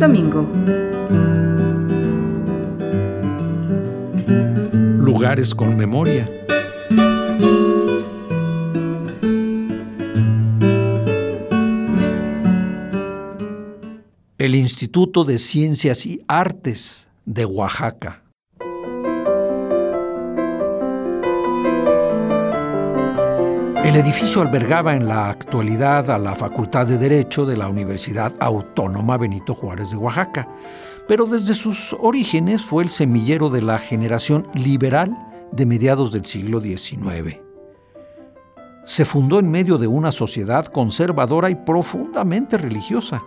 Domingo. Lugares con memoria. El Instituto de Ciencias y Artes de Oaxaca. El edificio albergaba en la actualidad a la Facultad de Derecho de la Universidad Autónoma Benito Juárez de Oaxaca, pero desde sus orígenes fue el semillero de la generación liberal de mediados del siglo XIX. Se fundó en medio de una sociedad conservadora y profundamente religiosa.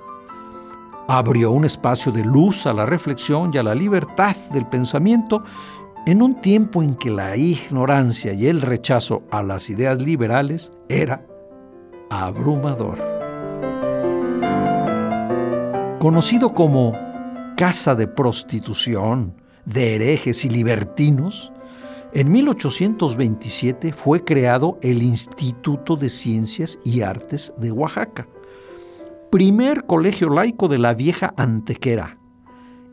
Abrió un espacio de luz a la reflexión y a la libertad del pensamiento en un tiempo en que la ignorancia y el rechazo a las ideas liberales era abrumador. Conocido como casa de prostitución, de herejes y libertinos, en 1827 fue creado el Instituto de Ciencias y Artes de Oaxaca, primer colegio laico de la vieja Antequera,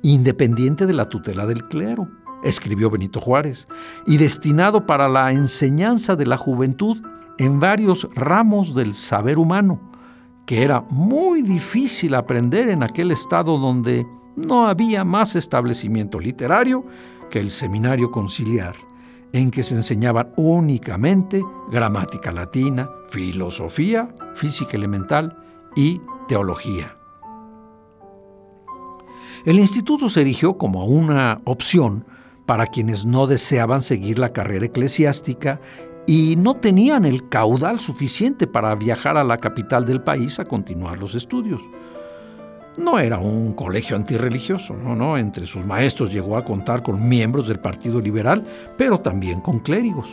independiente de la tutela del clero escribió Benito Juárez, y destinado para la enseñanza de la juventud en varios ramos del saber humano, que era muy difícil aprender en aquel estado donde no había más establecimiento literario que el seminario conciliar, en que se enseñaban únicamente gramática latina, filosofía, física elemental y teología. El instituto se erigió como una opción para quienes no deseaban seguir la carrera eclesiástica y no tenían el caudal suficiente para viajar a la capital del país a continuar los estudios. No era un colegio antirreligioso, no, no, entre sus maestros llegó a contar con miembros del Partido Liberal, pero también con clérigos.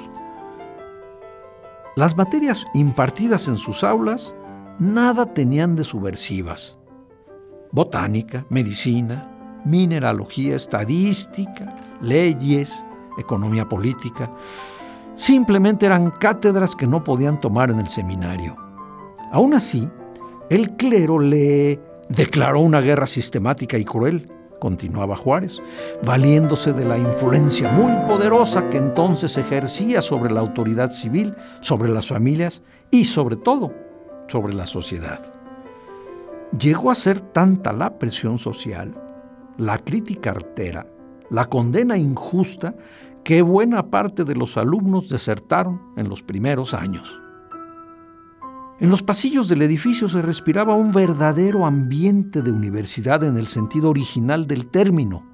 Las materias impartidas en sus aulas nada tenían de subversivas. Botánica, medicina, mineralogía, estadística, leyes, economía política. Simplemente eran cátedras que no podían tomar en el seminario. Aún así, el clero le declaró una guerra sistemática y cruel, continuaba Juárez, valiéndose de la influencia muy poderosa que entonces ejercía sobre la autoridad civil, sobre las familias y sobre todo sobre la sociedad. Llegó a ser tanta la presión social la crítica artera, la condena injusta que buena parte de los alumnos desertaron en los primeros años. En los pasillos del edificio se respiraba un verdadero ambiente de universidad en el sentido original del término.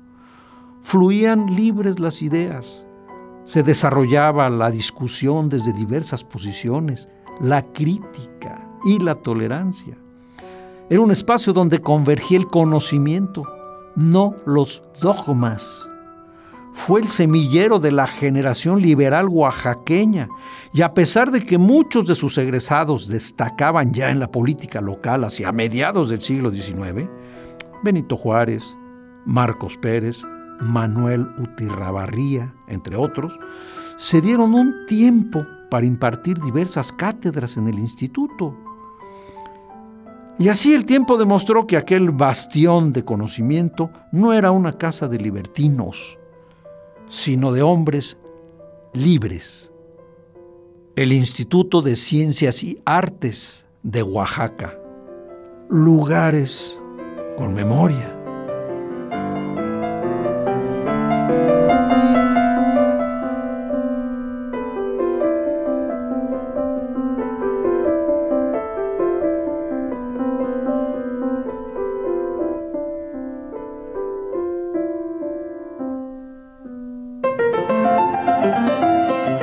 Fluían libres las ideas, se desarrollaba la discusión desde diversas posiciones, la crítica y la tolerancia. Era un espacio donde convergía el conocimiento, no los dogmas. Fue el semillero de la generación liberal oaxaqueña y a pesar de que muchos de sus egresados destacaban ya en la política local hacia mediados del siglo XIX, Benito Juárez, Marcos Pérez, Manuel Utirrabarría, entre otros, se dieron un tiempo para impartir diversas cátedras en el instituto y así el tiempo demostró que aquel bastión de conocimiento no era una casa de libertinos, sino de hombres libres. El Instituto de Ciencias y Artes de Oaxaca. Lugares con memoria.